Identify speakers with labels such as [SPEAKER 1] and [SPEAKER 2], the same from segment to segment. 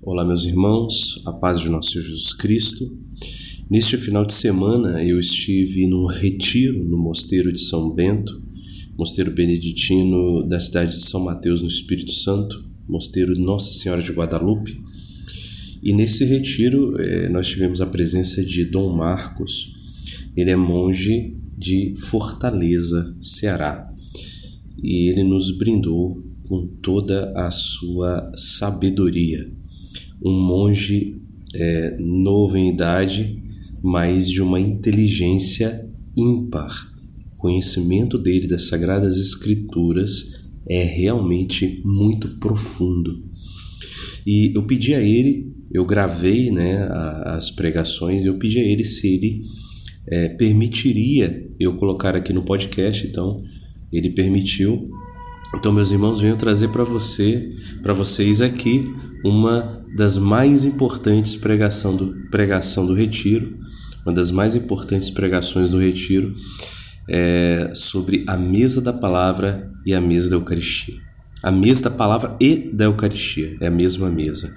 [SPEAKER 1] Olá, meus irmãos, a paz de nosso Senhor Jesus Cristo. Neste final de semana eu estive num retiro no Mosteiro de São Bento, Mosteiro Beneditino da cidade de São Mateus, no Espírito Santo, Mosteiro Nossa Senhora de Guadalupe. E nesse retiro eh, nós tivemos a presença de Dom Marcos, ele é monge de Fortaleza, Ceará, e ele nos brindou com toda a sua sabedoria. Um monge é, novo em idade, mas de uma inteligência ímpar. O conhecimento dele das Sagradas Escrituras é realmente muito profundo. E eu pedi a ele, eu gravei né, as pregações, eu pedi a ele se ele é, permitiria eu colocar aqui no podcast, então ele permitiu então, meus irmãos, venho trazer para você, para vocês aqui, uma das mais importantes pregação do, pregação do retiro, uma das mais importantes pregações do retiro, é sobre a mesa da palavra e a mesa da Eucaristia. A mesa da palavra e da Eucaristia é a mesma mesa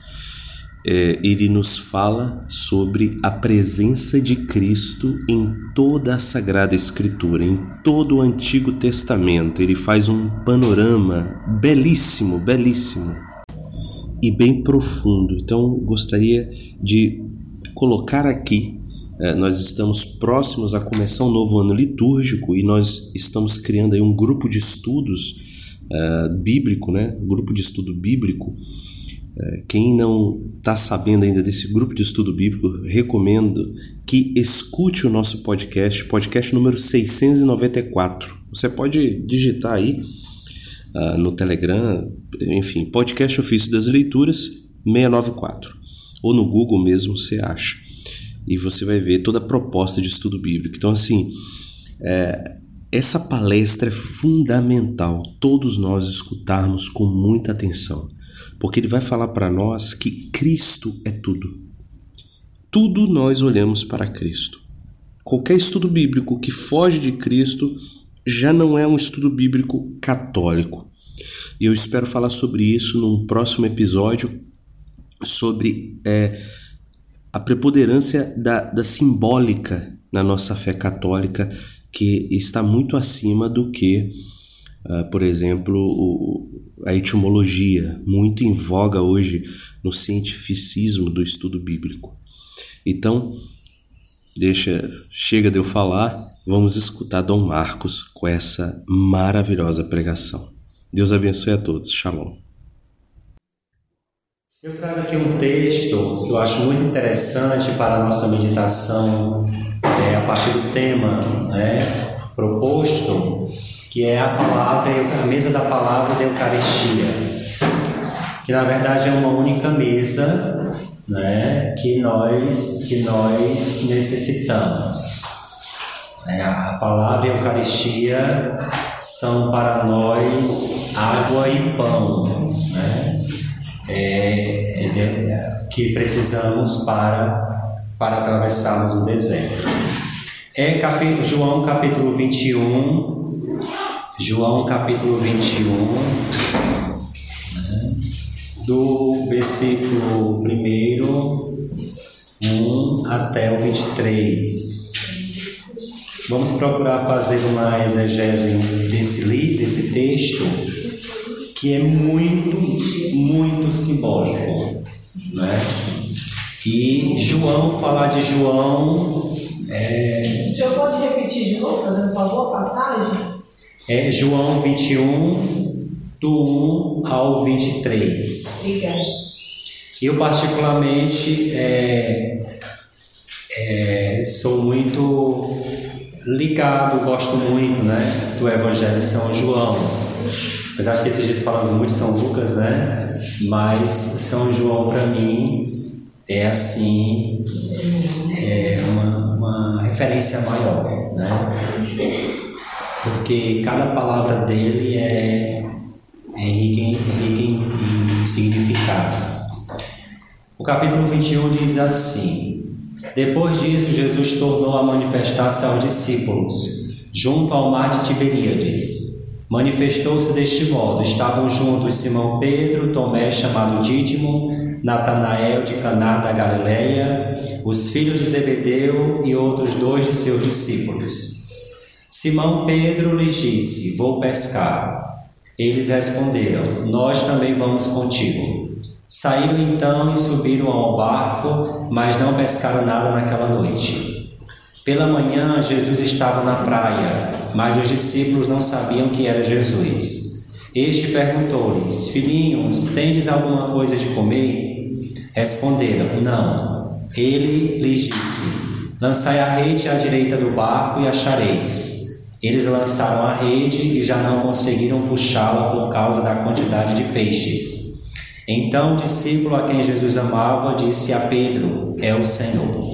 [SPEAKER 1] é, ele nos fala sobre a presença de Cristo em toda a Sagrada Escritura, em todo o Antigo Testamento. Ele faz um panorama belíssimo, belíssimo e bem profundo. Então, gostaria de colocar aqui. É, nós estamos próximos a começar um novo ano litúrgico e nós estamos criando aí um grupo de estudos uh, bíblico, né? Um grupo de estudo bíblico é, quem não está sabendo ainda desse grupo de estudo bíblico, recomendo que escute o nosso podcast, podcast número 694. Você pode digitar aí uh, no Telegram, enfim, podcast Ofício das Leituras 694. Ou no Google mesmo você acha. E você vai ver toda a proposta de estudo bíblico. Então, assim, é, essa palestra é fundamental todos nós escutarmos com muita atenção porque ele vai falar para nós que Cristo é tudo. Tudo nós olhamos para Cristo. Qualquer estudo bíblico que foge de Cristo já não é um estudo bíblico católico. E eu espero falar sobre isso num próximo episódio sobre é, a preponderância da, da simbólica na nossa fé católica, que está muito acima do que, uh, por exemplo, o, a etimologia, muito em voga hoje no cientificismo do estudo bíblico. Então, deixa, chega de eu falar, vamos escutar Dom Marcos com essa maravilhosa pregação. Deus abençoe a todos. Shalom.
[SPEAKER 2] Eu trago aqui um texto que eu acho muito interessante para a nossa meditação é, a partir do tema né, proposto que é a palavra, a mesa da palavra da Eucaristia, que na verdade é uma única mesa, né, que nós que nós necessitamos. É, a palavra Eucaristia são para nós água e pão, né, é, é, que precisamos para para atravessarmos o deserto. É capítulo, João capítulo 21, João capítulo 21, né, do versículo 1, 1 até o 23. Vamos procurar fazer uma exegese desse livro, desse texto, que é muito, muito simbólico. Né? E João, falar de João. É...
[SPEAKER 3] O senhor pode repetir de novo, fazendo favor, a passagem?
[SPEAKER 2] É João 21, do 1 ao 23. Obrigada. Eu, particularmente, é, é, sou muito ligado, gosto muito né, do Evangelho de São João. Apesar de que esses dias falamos muito de São Lucas, né? Mas São João, para mim, é assim, é uma, uma referência maior, né? porque cada palavra dele é, é rica, rica em, em significado. O capítulo 21 diz assim: Depois disso, Jesus tornou a manifestar-se aos discípulos, junto ao mar de Tiberíades. Manifestou-se deste modo: estavam juntos Simão Pedro, Tomé, chamado Dídimo, Natanael de Caná da Galileia, os filhos de Zebedeu e outros dois de seus discípulos. Simão Pedro lhes disse: Vou pescar. Eles responderam: Nós também vamos contigo. Saíram então e subiram ao barco, mas não pescaram nada naquela noite. Pela manhã, Jesus estava na praia, mas os discípulos não sabiam que era Jesus. Este perguntou-lhes: Filhinhos, tendes alguma coisa de comer? Responderam: Não. Ele lhes disse: Lançai a rede à direita do barco e achareis. Eles lançaram a rede e já não conseguiram puxá-la por causa da quantidade de peixes. Então o discípulo a quem Jesus amava disse a Pedro: É o Senhor.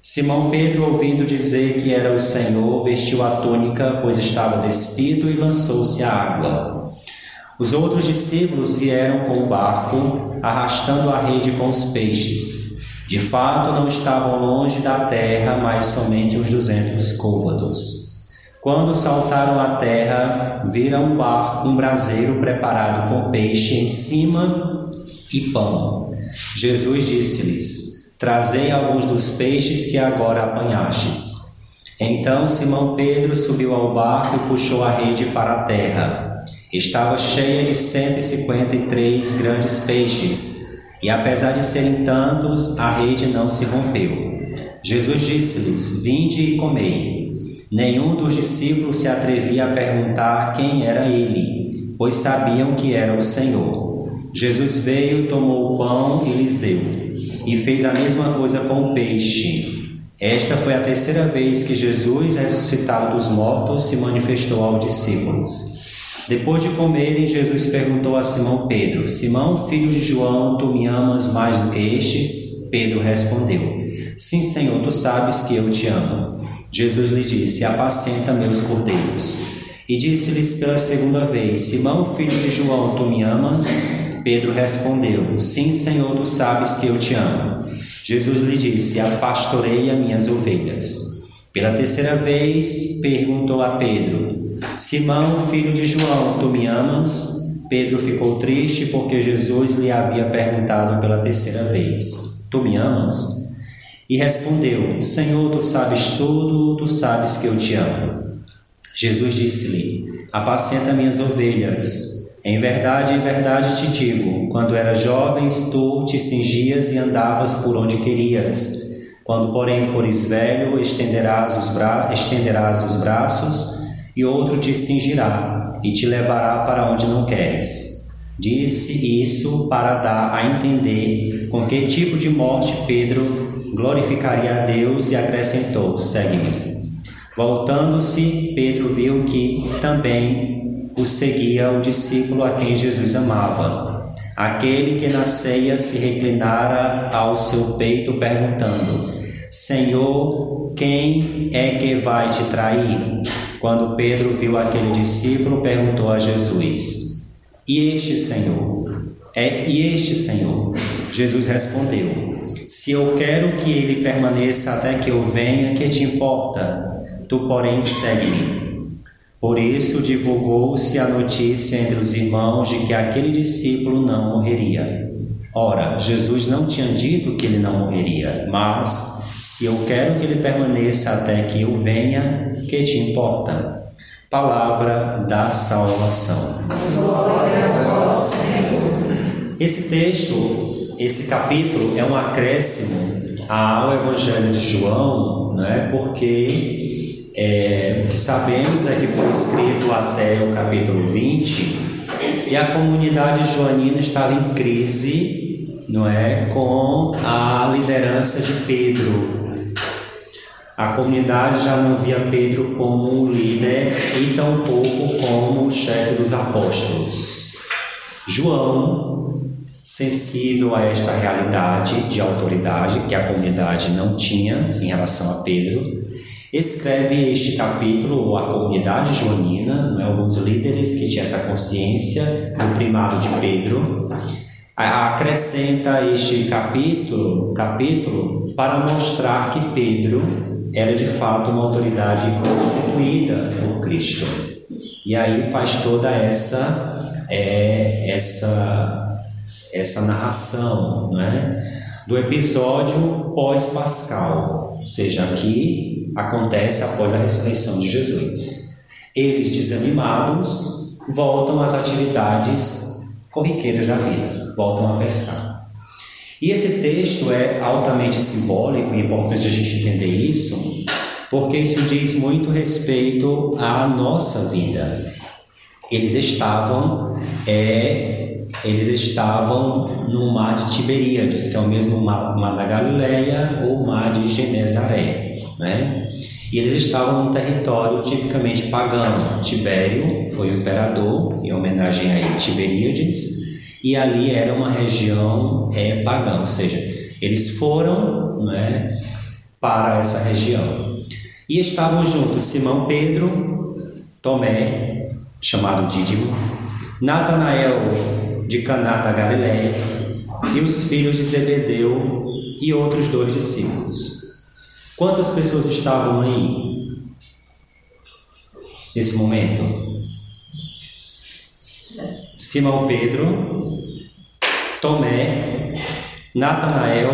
[SPEAKER 2] Simão Pedro, ouvindo dizer que era o Senhor, vestiu a túnica, pois estava despido, e lançou-se à água. Os outros discípulos vieram com o barco, arrastando a rede com os peixes. De fato, não estavam longe da terra, mas somente uns duzentos côvados. Quando saltaram à terra, viram um barco, um braseiro preparado com peixe em cima e pão. Jesus disse-lhes: Trazei alguns dos peixes que agora apanhastes. Então Simão Pedro subiu ao barco e puxou a rede para a terra. Estava cheia de cento e cinquenta e três grandes peixes, e apesar de serem tantos, a rede não se rompeu. Jesus disse-lhes: Vinde e comei. Nenhum dos discípulos se atrevia a perguntar quem era ele, pois sabiam que era o Senhor. Jesus veio, tomou o pão e lhes deu, e fez a mesma coisa com o peixe. Esta foi a terceira vez que Jesus, ressuscitado dos mortos, se manifestou aos discípulos. Depois de comerem, Jesus perguntou a Simão Pedro: Simão, filho de João, tu me amas mais do que estes? Pedro respondeu: Sim, Senhor, tu sabes que eu te amo. Jesus lhe disse: Apacenta meus cordeiros. E disse-lhes pela segunda vez: Simão, filho de João, tu me amas? Pedro respondeu: Sim, Senhor, tu sabes que eu te amo. Jesus lhe disse: Apastorei as minhas ovelhas. Pela terceira vez perguntou a Pedro: Simão, filho de João, tu me amas? Pedro ficou triste porque Jesus lhe havia perguntado pela terceira vez: Tu me amas? E respondeu: Senhor, tu sabes tudo, tu sabes que eu te amo. Jesus disse-lhe: Apacenta minhas ovelhas. Em verdade, em verdade te digo: quando eras jovens, tu te cingias e andavas por onde querias. Quando, porém, fores velho, estenderás os, bra estenderás os braços, e outro te cingirá e te levará para onde não queres. Disse isso para dar a entender com que tipo de morte Pedro glorificaria a Deus e acrescentou: Segue-me. Voltando-se, Pedro viu que também o seguia o discípulo a quem Jesus amava, aquele que na ceia se reclinara ao seu peito perguntando: Senhor, quem é que vai te trair? Quando Pedro viu aquele discípulo, perguntou a Jesus: E este Senhor? É e este Senhor? Jesus respondeu: Se eu quero que ele permaneça até que eu venha, que te importa? Tu, porém, segue-me. Por isso divulgou-se a notícia entre os irmãos de que aquele discípulo não morreria. Ora, Jesus não tinha dito que ele não morreria, mas se eu quero que ele permaneça até que eu venha, que te importa? Palavra da salvação. Glória a vós, Senhor. Esse texto, esse capítulo é um acréscimo ao Evangelho de João, né? Porque é, o que sabemos é que foi escrito até o capítulo 20 e a comunidade joanina estava em crise, não é, com a liderança de Pedro. A comunidade já não via Pedro como um líder e tampouco como o chefe dos apóstolos. João, sensível a esta realidade de autoridade que a comunidade não tinha em relação a Pedro, escreve este capítulo a comunidade joanina, né, alguns líderes que tinham essa consciência do primado de Pedro, acrescenta este capítulo, capítulo para mostrar que Pedro era de fato uma autoridade constituída por Cristo. E aí faz toda essa é, essa essa narração, não é? Do episódio pós-pascal, ou seja, aqui acontece após a ressurreição de Jesus. Eles desanimados voltam às atividades corriqueiras da vida, voltam a pescar. E esse texto é altamente simbólico e é importante a gente entender isso, porque isso diz muito respeito à nossa vida. Eles estavam, é, eles estavam no mar de Tiberíades, que é o mesmo mar, mar da Galileia ou mar de Genezaré, né? E eles estavam num território tipicamente pagão. Tibério foi o imperador, em homenagem a Tiberíades, e ali era uma região é, pagã, ou seja, eles foram né, para essa região. E estavam juntos Simão Pedro, Tomé, chamado Dídimo, Natanael de Caná da Galiléia e os filhos de Zebedeu e outros dois discípulos. Quantas pessoas estavam aí nesse momento? Simão Pedro, Tomé, Natanael,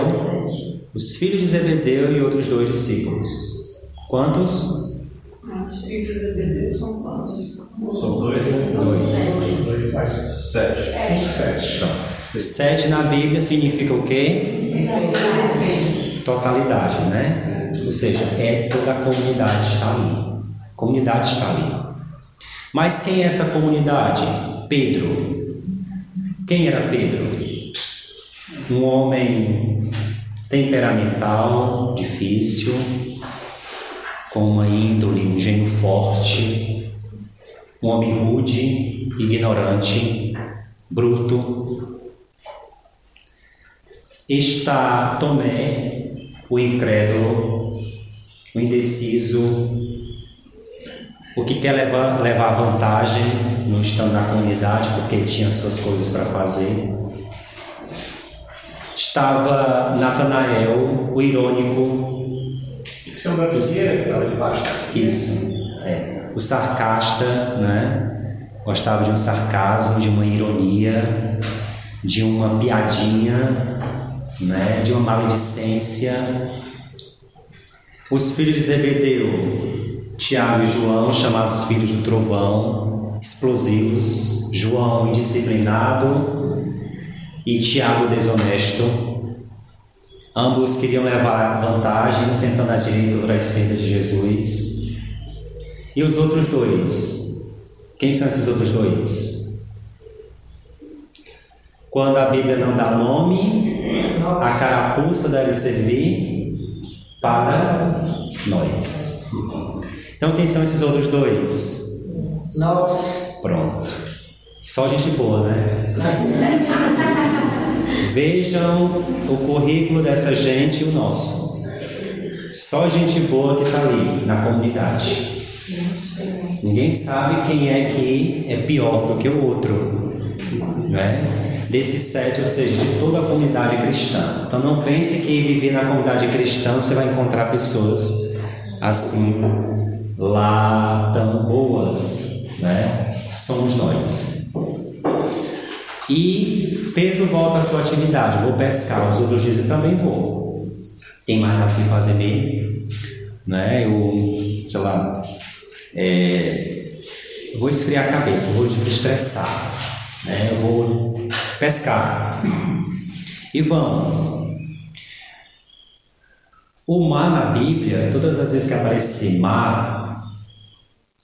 [SPEAKER 2] os filhos de Zebedeu e outros dois discípulos. Quantos?
[SPEAKER 3] Os filhos de Zebedeu são quantos?
[SPEAKER 4] São dois, né?
[SPEAKER 2] Dois.
[SPEAKER 4] Mais sete. Sete. Tá.
[SPEAKER 2] Sete na Bíblia significa o quê? Totalidade, né? Ou seja, é toda a comunidade está ali. A comunidade está ali. Mas quem é essa comunidade? Pedro. Quem era Pedro? Um homem temperamental, difícil, com uma índole, um gênio forte, um homem rude, ignorante, bruto. Está Tomé, o incrédulo, o indeciso, o que quer levar, levar vantagem, não estando na comunidade porque tinha suas coisas para fazer. Estava Natanael, o irônico,
[SPEAKER 4] Esse é um da Figueira que estava debaixo.
[SPEAKER 2] isso. É. O sarcasta, né? Gostava de um sarcasmo, de uma ironia, de uma piadinha, né? De uma maledicência. Os filhos de Zebedeu, Tiago e João, chamados filhos do trovão, explosivos. João indisciplinado e Tiago desonesto. Ambos queriam levar vantagem, sentando à direita, outro à esquerda de Jesus. E os outros dois? Quem são esses outros dois? Quando a Bíblia não dá nome, a carapuça deve servir para nós. Então, quem são esses outros dois?
[SPEAKER 3] Nós.
[SPEAKER 2] Pronto. Só gente boa, né? Vejam o currículo dessa gente e o nosso. Só gente boa que está ali na comunidade. Ninguém sabe quem é que é pior do que o outro. Né? Desses sete, ou seja, de toda a comunidade cristã. Então não pense que viver na comunidade cristã você vai encontrar pessoas assim lá tão boas. Né? Somos nós. E Pedro volta à sua atividade. Vou pescar. Os outros dizem também vou. Tem mais nada que fazer mesmo. Né? Eu, sei lá, é, vou esfriar a cabeça, vou desestressar. Né? Eu vou pescar. E vamos. O mar na Bíblia, todas as vezes que aparecer mar,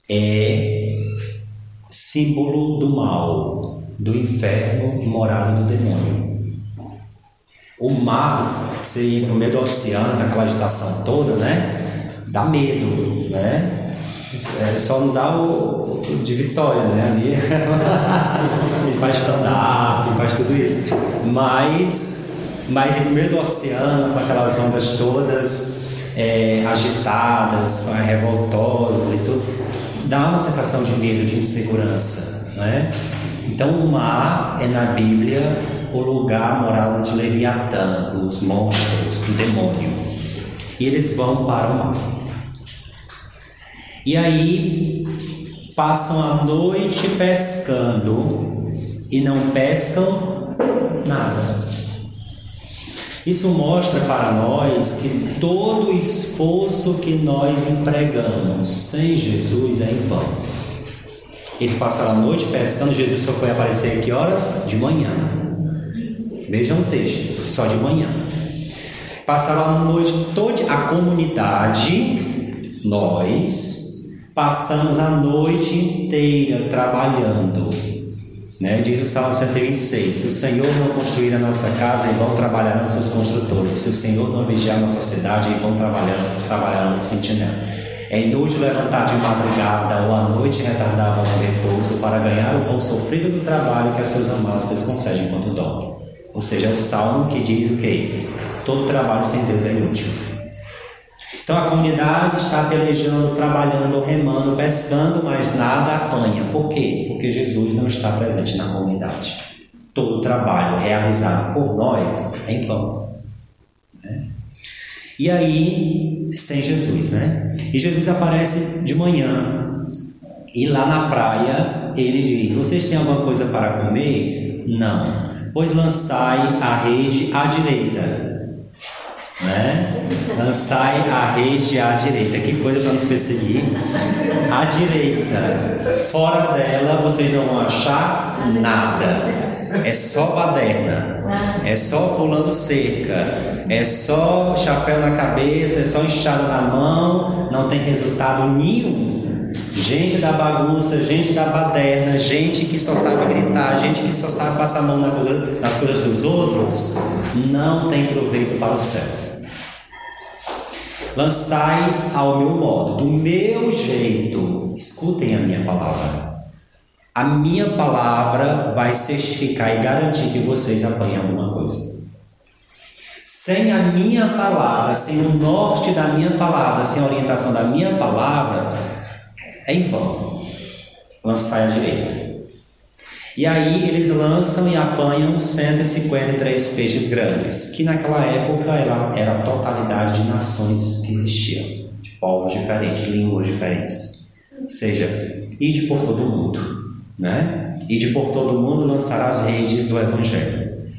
[SPEAKER 2] é símbolo do mal, do inferno, morada do demônio. O mar, você ir no meio do oceano, naquela agitação toda, né? Dá medo, né? É, só não dá o, o de vitória, né? Ali ele faz stand-up, faz tudo isso. Mas, mas no meio do oceano, com aquelas ondas todas é, agitadas, revoltosas e tudo, dá uma sensação de medo, de insegurança, né? Então o mar é na Bíblia o lugar moral de Leviatã, dos monstros, do demônio. E eles vão para o mar. E aí passam a noite pescando e não pescam nada. Isso mostra para nós que todo esforço que nós empregamos sem Jesus é em vão. Eles passaram a noite pescando, Jesus só foi aparecer que horas? De manhã. Vejam o texto, só de manhã. Passaram a noite toda, a comunidade, nós, passamos a noite inteira trabalhando né? Diz o Salmo 126: Se o Senhor não construir a nossa casa, em vão trabalharão seus construtores. Se o Senhor não vigiar a nossa cidade, em vão trabalhando, trabalharão os sentinela. É inútil levantar de madrugada ou à noite retardar vosso repouso para ganhar o pão sofrido do trabalho que a seus amados desconcedem enquanto dormem. Ou seja, é o salmo que diz o quê? Todo trabalho sem Deus é inútil. Então a comunidade está pelejando, trabalhando, remando, pescando, mas nada apanha. Por quê? Porque Jesus não está presente na comunidade. Todo o trabalho realizado por nós é em vão. Né? E aí, sem Jesus, né? E Jesus aparece de manhã e lá na praia ele diz: Vocês têm alguma coisa para comer? Não. Pois lançai a rede à direita né? Lançai a rede à direita. Que coisa para nos perseguir. À direita. Fora dela vocês não vão achar nada. É só baderna. É só pulando cerca. É só chapéu na cabeça. É só enxada na mão. Não tem resultado nenhum. Gente da bagunça, gente da baderna, gente que só sabe gritar, gente que só sabe passar a mão nas coisas dos outros, não tem proveito para o céu. Lançai ao meu modo, do meu jeito. Escutem a minha palavra. A minha palavra vai certificar e garantir que vocês apanhem alguma coisa. Sem a minha palavra, sem o norte da minha palavra, sem a orientação da minha palavra, é em vão. Lançai à direita. E aí eles lançam e apanham 153 peixes grandes, que naquela época era, era a totalidade de nações que existiam, de povos diferentes, línguas diferentes. Ou seja, ide por todo mundo, né? Ide por todo mundo lançar as redes do Evangelho.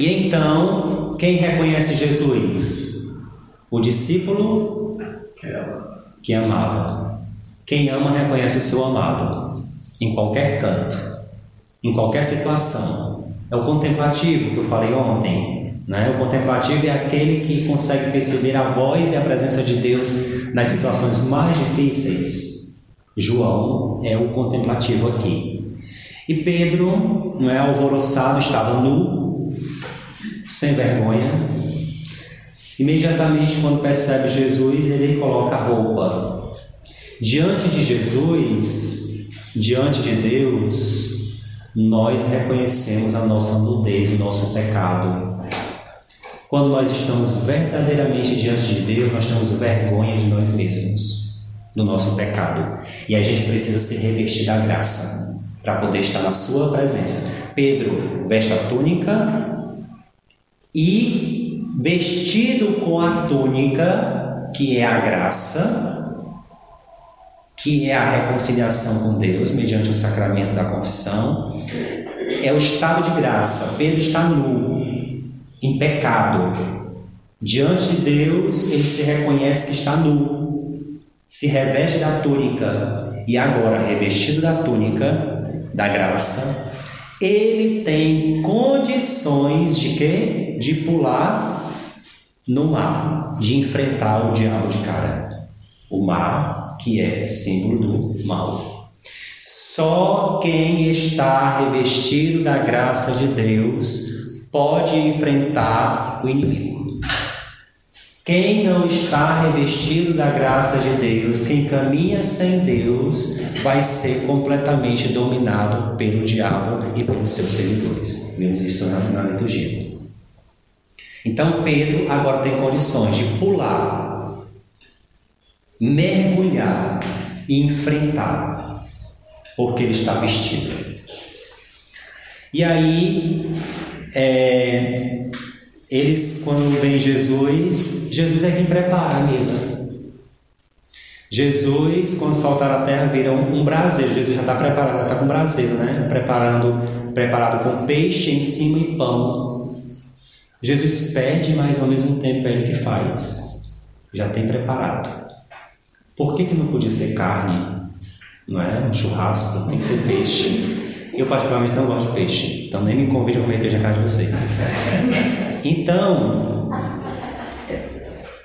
[SPEAKER 2] E então, quem reconhece Jesus? O discípulo que amava. Quem ama reconhece o seu amado em qualquer canto, em qualquer situação. É o contemplativo que eu falei ontem. Né? O contemplativo é aquele que consegue perceber a voz e a presença de Deus nas situações mais difíceis. João é o contemplativo aqui. E Pedro, não é alvoroçado, estava nu, sem vergonha. Imediatamente, quando percebe Jesus, ele coloca a roupa. Diante de Jesus, Diante de Deus, nós reconhecemos a nossa nudez, o nosso pecado. Quando nós estamos verdadeiramente diante de Deus, nós temos vergonha de nós mesmos, do nosso pecado. E a gente precisa se revestir da graça para poder estar na Sua presença. Pedro veste a túnica e, vestido com a túnica, que é a graça, que é a reconciliação com Deus mediante o sacramento da confissão, é o estado de graça. Pedro está nu, em pecado. Diante de Deus, ele se reconhece que está nu, se reveste da túnica e agora, revestido da túnica da graça, ele tem condições de quê? De pular no mar, de enfrentar o diabo de cara. O mar que é símbolo do mal. Só quem está revestido da graça de Deus pode enfrentar o inimigo. Quem não está revestido da graça de Deus, quem caminha sem Deus, vai ser completamente dominado pelo diabo e pelos seus seguidores. Vemos isso na, na liturgia. Então Pedro agora tem condições de pular mergulhar e enfrentar, porque ele está vestido. E aí, é, eles, quando vem Jesus, Jesus é quem prepara a mesa. Jesus, quando saltar a terra, vira um, um braseiro. Jesus já está preparado, está com um braseiro, né? Preparando, preparado com peixe em cima e pão. Jesus pede, mas ao mesmo tempo é ele que faz. Já tem preparado. Por que, que não podia ser carne? Não é? Um churrasco, tem que ser peixe. Eu particularmente não gosto de peixe, então nem me convide a comer peixe na casa de vocês. Então,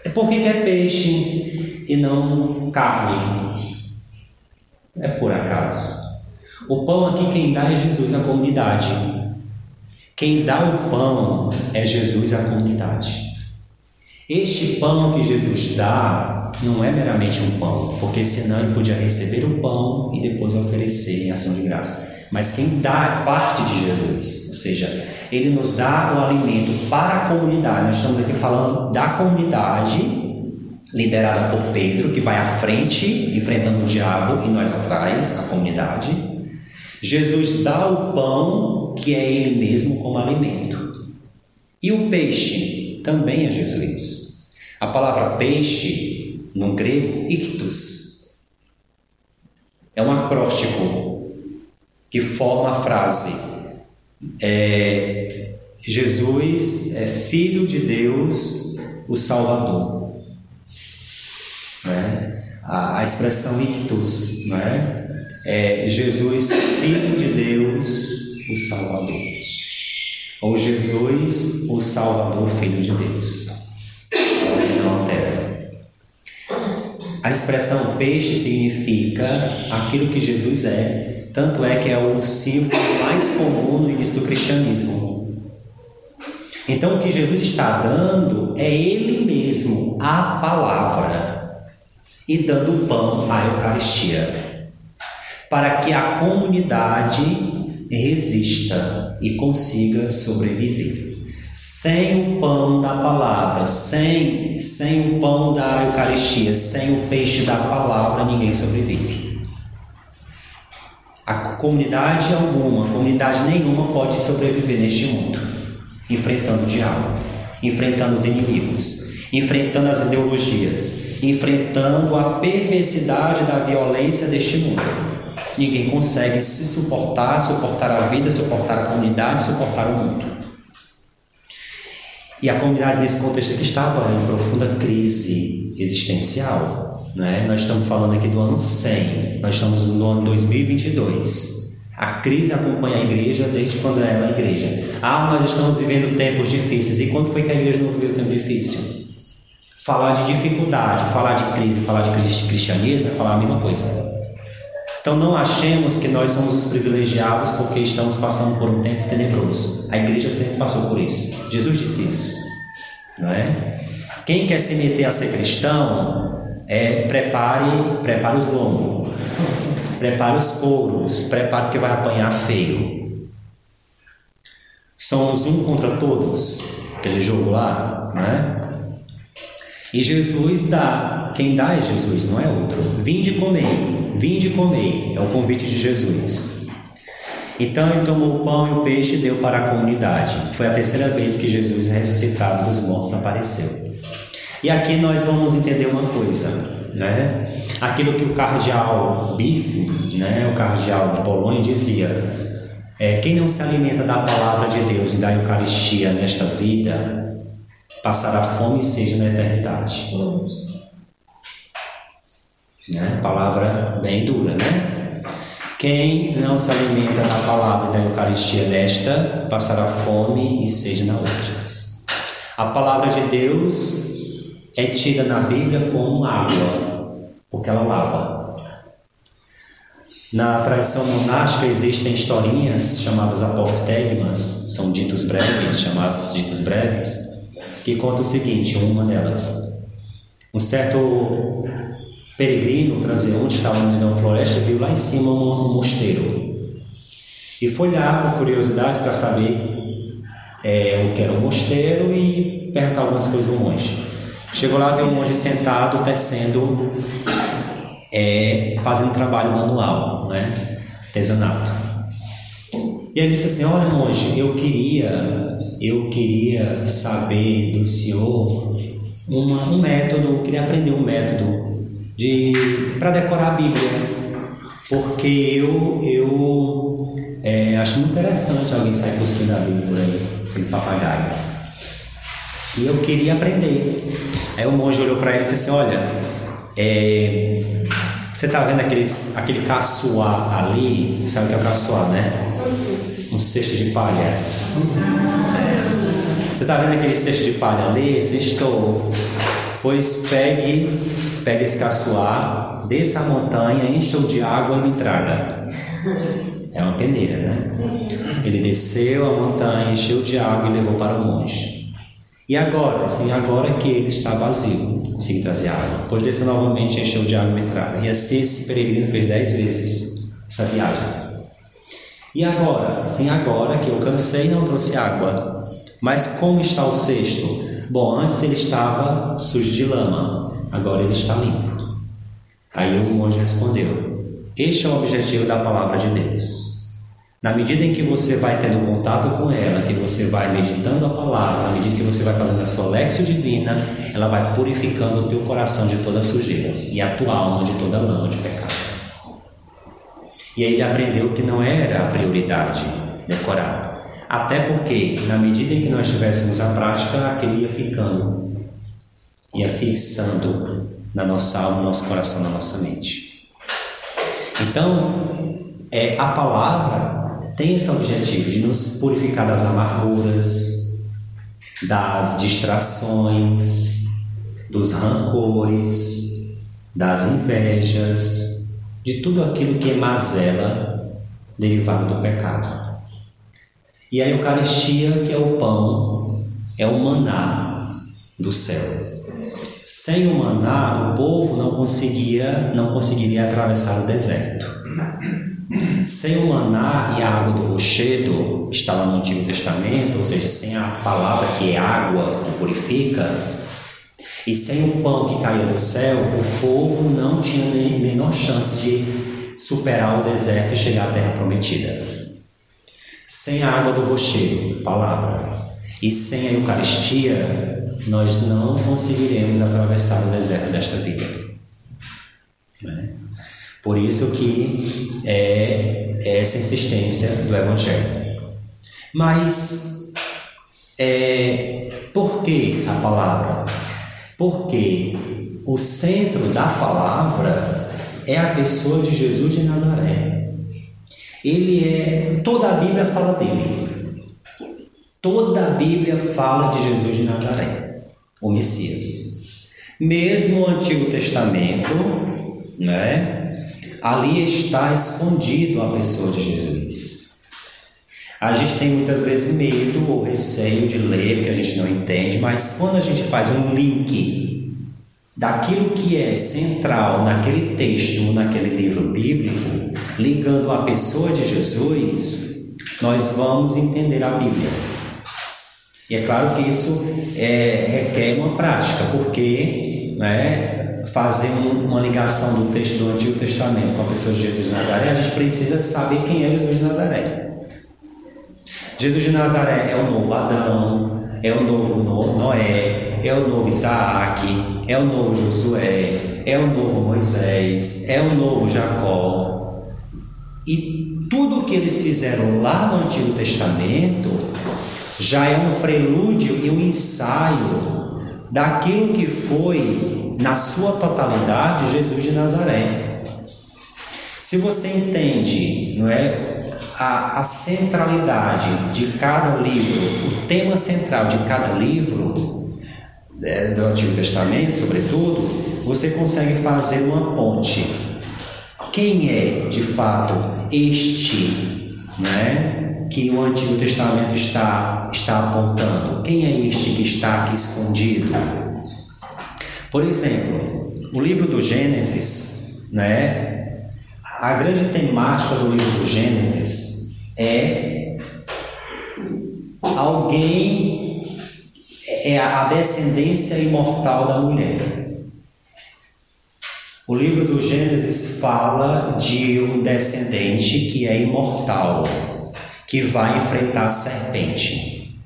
[SPEAKER 2] é por que, que é peixe e não carne? É por acaso. O pão aqui quem dá é Jesus à comunidade. Quem dá o pão é Jesus à comunidade. Este pão que Jesus dá não é meramente um pão, porque senão ele podia receber o pão e depois oferecer em ação de graça. Mas quem dá é parte de Jesus, ou seja, ele nos dá o alimento para a comunidade. Nós estamos aqui falando da comunidade, liderada por Pedro, que vai à frente, enfrentando o diabo, e nós atrás, a comunidade. Jesus dá o pão, que é ele mesmo como alimento. E o peixe também é Jesus. A palavra peixe, no grego, ictus, é um acróstico que forma a frase é, Jesus é Filho de Deus, o Salvador. Né? A, a expressão ictus, né? é Jesus, Filho de Deus, o Salvador. Ou Jesus, o Salvador, Filho de Deus. Não altera. A expressão peixe significa aquilo que Jesus é, tanto é que é o símbolo mais comum no início do cristianismo. Então, o que Jesus está dando é Ele mesmo, a palavra, e dando pão à Eucaristia, para que a comunidade resista e consiga sobreviver. Sem o pão da palavra, sem, sem o pão da Eucaristia, sem o peixe da palavra, ninguém sobrevive. A comunidade alguma, comunidade nenhuma pode sobreviver neste mundo, enfrentando o diabo, enfrentando os inimigos, enfrentando as ideologias, enfrentando a perversidade da violência deste mundo. Ninguém consegue se suportar, suportar a vida, suportar a comunidade, suportar o mundo. E a comunidade nesse contexto aqui estava em profunda crise existencial. Né? Nós estamos falando aqui do ano 100, nós estamos no ano 2022. A crise acompanha a igreja desde quando ela é a igreja. Ah, nós estamos vivendo tempos difíceis. E quando foi que a igreja não viveu tempo difícil? Falar de dificuldade, falar de crise, falar de cristianismo é falar a mesma coisa. Então não achemos que nós somos os privilegiados porque estamos passando por um tempo tenebroso. A igreja sempre passou por isso. Jesus disse isso, não é? Quem quer se meter a ser cristão, é, prepare, prepare os lombos, prepare os couros, prepare porque vai apanhar feio. Somos um contra todos, aquele jogo lá, né? E Jesus dá, quem dá é Jesus, não é outro. Vinde comer, vinde comer, é o convite de Jesus. Então ele tomou o pão e o peixe e deu para a comunidade. Foi a terceira vez que Jesus, ressuscitado dos mortos, apareceu. E aqui nós vamos entender uma coisa, né? Aquilo que o cardeal Biff, né, o cardeal de Polônia, dizia: é, quem não se alimenta da palavra de Deus e da Eucaristia nesta vida passará fome e seja na eternidade. Né? Palavra bem dura, né? Quem não se alimenta da palavra da Eucaristia nesta passará fome e seja na outra. A palavra de Deus é tida na Bíblia como água, porque ela lava. Na tradição monástica existem historinhas chamadas apoftegmas, são ditos breves, chamados ditos breves, que conta o seguinte, uma delas. Um certo peregrino, transeunte, estava da floresta viu lá em cima um mosteiro. E foi lá por curiosidade para saber é, o que era o mosteiro e perguntar algumas coisas ao monge. Chegou lá, viu um monge sentado, tecendo, é, fazendo trabalho manual, né? artesanato. E ele disse assim: Olha, monge, eu queria, eu queria saber do senhor uma, um método, eu queria aprender um método de para decorar a Bíblia, porque eu eu é, acho muito interessante alguém sair buscando a Bíblia por aí, aquele papagaio. E eu queria aprender. Aí o monge olhou para ele e disse assim: Olha, é, você está vendo aqueles, aquele caçoar ali? Sabe o que é o caçoar, né? Um cesto de palha. Você está vendo aquele cesto de palha ali? Estou. Pois pegue, pegue esse caçoar, desça a montanha, encha-o de água e me traga. É uma peneira, né? Ele desceu a montanha, encheu de água e levou para o monge. E agora, assim, agora que ele está vazio, consegui trazer água. Depois desceu novamente, encheu de água e me traga. E assim esse peregrino fez dez vezes essa viagem. E agora? Assim, agora que eu cansei e não trouxe água. Mas como está o cesto? Bom, antes ele estava sujo de lama, agora ele está limpo. Aí o monge respondeu: Este é o objetivo da palavra de Deus. Na medida em que você vai tendo contato com ela, que você vai meditando a palavra, na medida que você vai fazendo a sua lexio divina, ela vai purificando o teu coração de toda sujeira e a tua alma de toda lama de pecado. E aí ele aprendeu que não era a prioridade decorar. Até porque, na medida em que nós tivéssemos a prática, aquele ia ficando, ia fixando na nossa alma, no nosso coração, na nossa mente. Então, é, a palavra tem esse objetivo de nos purificar das amarguras, das distrações, dos rancores, das invejas, de tudo aquilo que é mazela derivado do pecado. E a Eucaristia, que é o pão, é o maná do céu. Sem o maná, o povo não conseguia, não conseguiria atravessar o deserto. Sem o maná e a água do rochedo, está lá no Antigo Testamento, ou seja, sem a palavra que é água, que purifica, e sem o pão que caía do céu, o povo não tinha nem menor chance de superar o deserto e chegar à terra prometida. Sem a água do rochedo, palavra, e sem a Eucaristia, nós não conseguiremos atravessar o deserto desta vida. Né? Por isso que é, é essa insistência do Evangelho. Mas é, por que a palavra? Porque o centro da palavra é a pessoa de Jesus de Nazaré. Ele é. Toda a Bíblia fala dele. Toda a Bíblia fala de Jesus de Nazaré, o Messias. Mesmo o Antigo Testamento, né? ali está escondido a pessoa de Jesus. A gente tem muitas vezes medo ou receio de ler porque a gente não entende, mas quando a gente faz um link daquilo que é central naquele texto, naquele livro bíblico, ligando a pessoa de Jesus, nós vamos entender a Bíblia. E é claro que isso é, requer uma prática, porque né, fazer uma ligação do texto do Antigo Testamento com a pessoa de Jesus de Nazaré, a gente precisa saber quem é Jesus de Nazaré. Jesus de Nazaré é o novo Adão, é o novo Noé, é o novo Isaac, é o novo Josué, é o novo Moisés, é o novo Jacó. E tudo o que eles fizeram lá no Antigo Testamento já é um prelúdio e um ensaio daquilo que foi na sua totalidade, Jesus de Nazaré. Se você entende, não é, a, a centralidade de cada livro, o tema central de cada livro é, do Antigo Testamento, sobretudo, você consegue fazer uma ponte. Quem é, de fato, este, né, que o Antigo Testamento está está apontando? Quem é este que está aqui escondido? Por exemplo, o livro do Gênesis, né? A grande temática do livro do Gênesis é alguém é a descendência imortal da mulher. O livro do Gênesis fala de um descendente que é imortal, que vai enfrentar a serpente.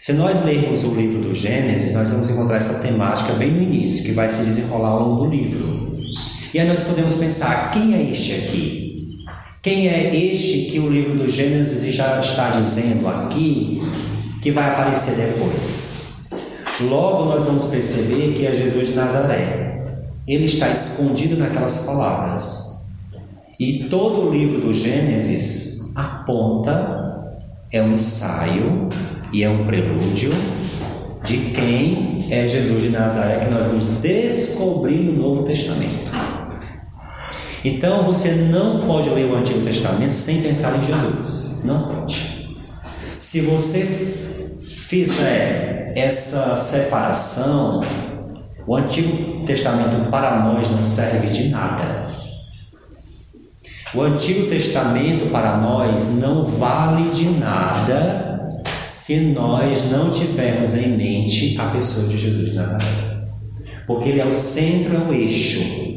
[SPEAKER 2] Se nós lermos o livro do Gênesis, nós vamos encontrar essa temática bem no início, que vai se desenrolar ao longo do livro. E aí nós podemos pensar: quem é este aqui? Quem é este que o livro do Gênesis já está dizendo aqui que vai aparecer depois? Logo nós vamos perceber que é Jesus de Nazaré. Ele está escondido naquelas palavras. E todo o livro do Gênesis aponta, é um ensaio e é um prelúdio de quem é Jesus de Nazaré que nós vamos descobrir no Novo Testamento. Então você não pode ler o Antigo Testamento sem pensar em Jesus. Não pode. Se você fizer essa separação, o Antigo Testamento para nós não serve de nada. O Antigo Testamento para nós não vale de nada se nós não tivermos em mente a pessoa de Jesus de Nazaré. Porque ele é o centro, é o eixo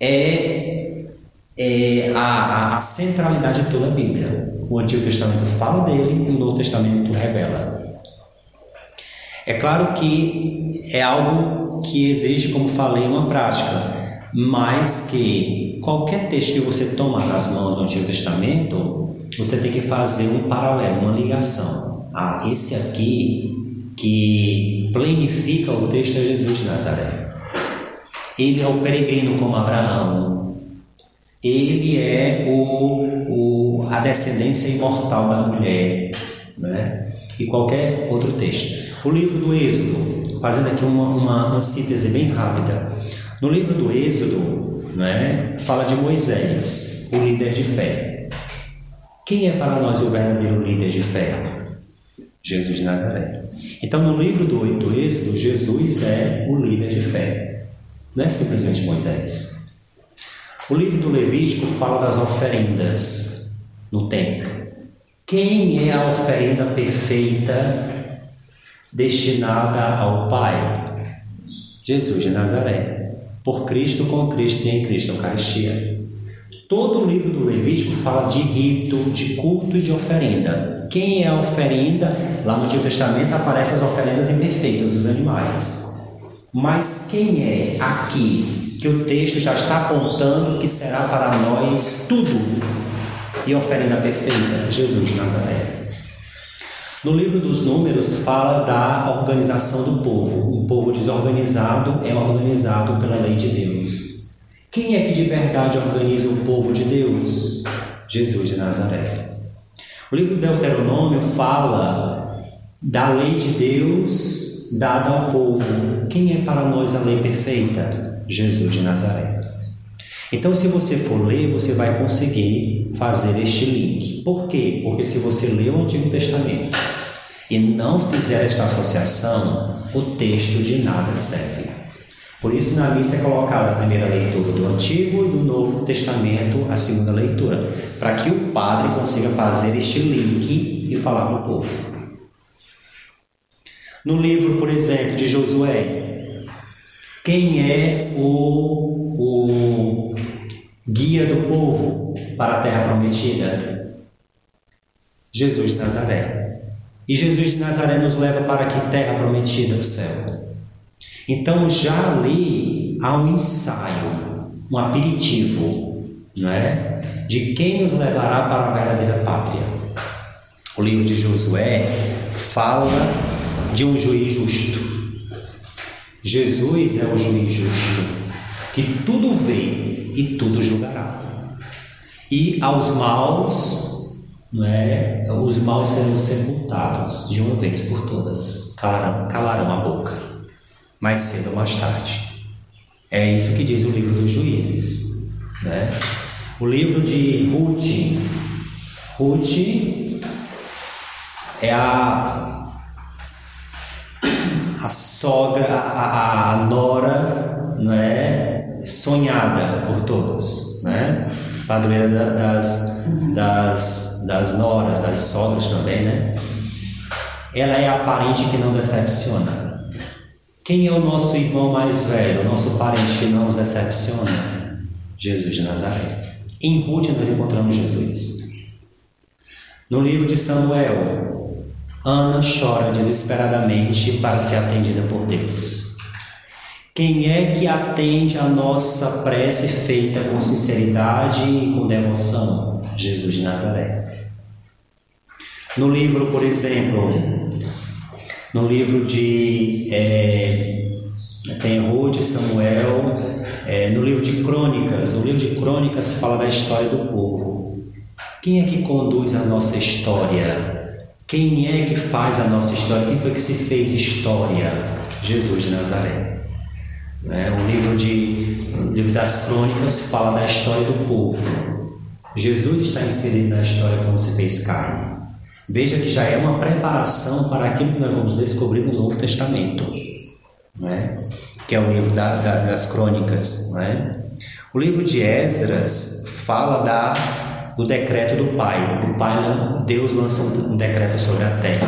[SPEAKER 2] é, é a, a, centralidade de toda a Bíblia. O Antigo Testamento fala dele e o Novo Testamento revela. É claro que é algo que exige, como falei, uma prática, mas que qualquer texto que você tomar nas mãos do Antigo Testamento, você tem que fazer um paralelo, uma ligação. Ah, esse aqui que planifica o texto é Jesus de Nazaré. Ele é o peregrino como Abraão. Ele é o, o, a descendência imortal da mulher. Né? E qualquer outro texto. O livro do Êxodo, fazendo aqui uma, uma, uma síntese bem rápida. No livro do Êxodo, né, fala de Moisés, o líder de fé. Quem é para nós o verdadeiro líder de fé? Jesus de Nazaré. Então, no livro do, do Êxodo, Jesus é o líder de fé. Não é simplesmente Moisés. O livro do Levítico fala das oferendas no templo. Quem é a oferenda perfeita destinada ao Pai? Jesus de Nazaré. Por Cristo, com Cristo e em Cristo, Eucaristia. Todo o livro do Levítico fala de rito, de culto e de oferenda. Quem é a oferenda? Lá no Antigo Testamento aparecem as oferendas imperfeitas dos animais. Mas quem é aqui que o texto já está apontando que será para nós tudo e oferenda perfeita? Jesus de Nazaré. No livro dos Números fala da organização do povo. Um povo desorganizado é organizado pela lei de Deus. Quem é que de verdade organiza o povo de Deus? Jesus de Nazaré. O livro do Deuteronômio fala da lei de Deus dada ao povo. Quem é para nós a lei perfeita? Jesus de Nazaré. Então, se você for ler, você vai conseguir fazer este link. Por quê? Porque se você ler o Antigo Testamento e não fizer esta associação, o texto de nada serve. Por isso, na missa é colocada a primeira leitura do Antigo e do Novo Testamento, a segunda leitura, para que o padre consiga fazer este link e falar para o povo. No livro, por exemplo, de Josué, quem é o, o guia do povo para a terra prometida? Jesus de Nazaré. E Jesus de Nazaré nos leva para que terra prometida? O céu. Então já ali há um ensaio, um aperitivo, não é? De quem nos levará para a verdadeira pátria. O livro de Josué fala de um juiz justo. Jesus é o juiz justo, que tudo vê e tudo julgará. E aos maus, não é, os maus serão sepultados de uma vez por todas, calarão, calarão a boca, mais cedo ou mais tarde. É isso que diz o livro dos juízes. Né? O livro de Ruth, Ruth é a sogra, a, a, nora, não é? Sonhada por todos, né? Padroeira das, das, das noras, das sogras também, né? Ela é a parente que não decepciona. Quem é o nosso irmão mais velho, o nosso parente que não nos decepciona? Jesus de Nazaré. Em Ruth nós encontramos Jesus. No livro de Samuel, Ana chora desesperadamente para ser atendida por Deus. Quem é que atende a nossa prece feita com sinceridade e com devoção? Jesus de Nazaré. No livro, por exemplo, no livro de é, tem Ruth, Samuel, é, no livro de Crônicas, o livro de Crônicas fala da história do povo. Quem é que conduz a nossa história? Quem é que faz a nossa história? Quem foi que se fez história? Jesus de Nazaré. Né? O, livro de, livro das crônicas fala da história do povo. Jesus está inserido na história como se fez carne. Veja que já é uma preparação para aquilo que nós vamos descobrir no Novo Testamento, né? que é o livro da, da, das crônicas. Né? O livro de Esdras fala da, do decreto do Pai. O Pai, Deus lança um decreto sobre a terra.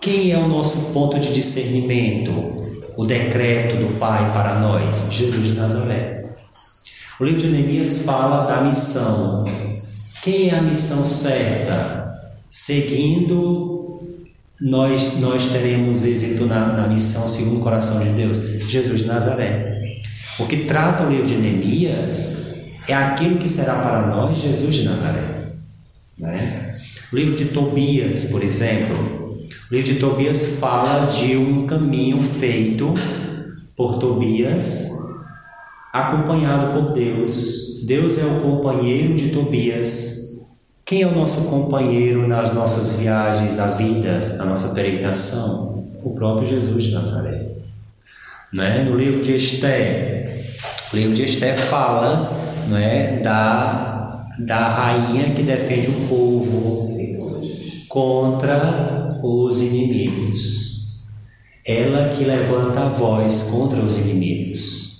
[SPEAKER 2] Quem é o nosso ponto de discernimento? o decreto do Pai para nós? Jesus de Nazaré. O livro de Neemias fala da missão. Quem é a missão certa? Seguindo, nós, nós teremos êxito na, na missão segundo o coração de Deus? Jesus de Nazaré. O que trata o livro de Neemias é aquilo que será para nós Jesus de Nazaré. Né? O livro de Tobias, por exemplo, o livro de Tobias fala de um caminho feito por Tobias, acompanhado por Deus. Deus é o companheiro de Tobias. Quem é o nosso companheiro nas nossas viagens da vida, na nossa peregrinação? O próprio Jesus de Nazaré. Né? No livro de Esté, o livro de Esté fala é, da, da rainha que defende o povo contra os inimigos. Ela que levanta a voz contra os inimigos.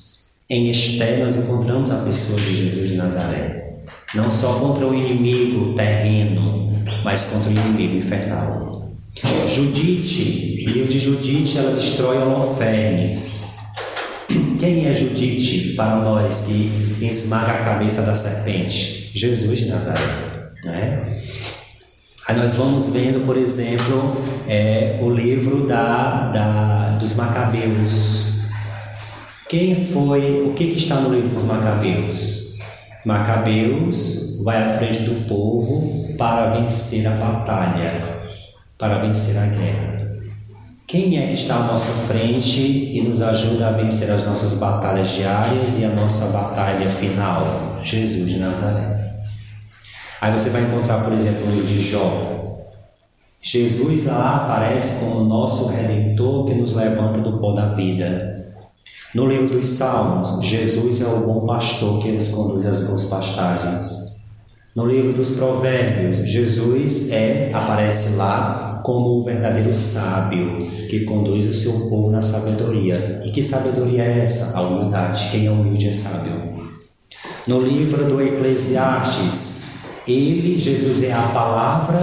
[SPEAKER 2] Em Esté nós encontramos a pessoa de Jesus de Nazaré. Não só contra o inimigo terreno, mas contra o inimigo infernal. Judite, livro de Judite, ela destrói Holofernes. Quem é Judite para nós que esmaga a cabeça da serpente? Jesus de Nazaré. Né? Aí nós vamos vendo, por exemplo, é, o livro da, da, dos Macabeus. Quem foi, o que, que está no livro dos Macabeus? Macabeus vai à frente do povo para vencer a batalha, para vencer a guerra. Quem é que está à nossa frente e nos ajuda a vencer as nossas batalhas diárias e a nossa batalha final? Jesus de Nazaré. Aí você vai encontrar, por exemplo, no livro de Jó. Jesus lá aparece como nosso redentor que nos levanta do pó da vida. No livro dos Salmos, Jesus é o bom pastor que nos conduz às boas pastagens. No livro dos Provérbios, Jesus é aparece lá como o verdadeiro sábio que conduz o seu povo na sabedoria. E que sabedoria é essa? A humildade. Quem é humilde é sábio. No livro do Eclesiastes, ele, Jesus, é a palavra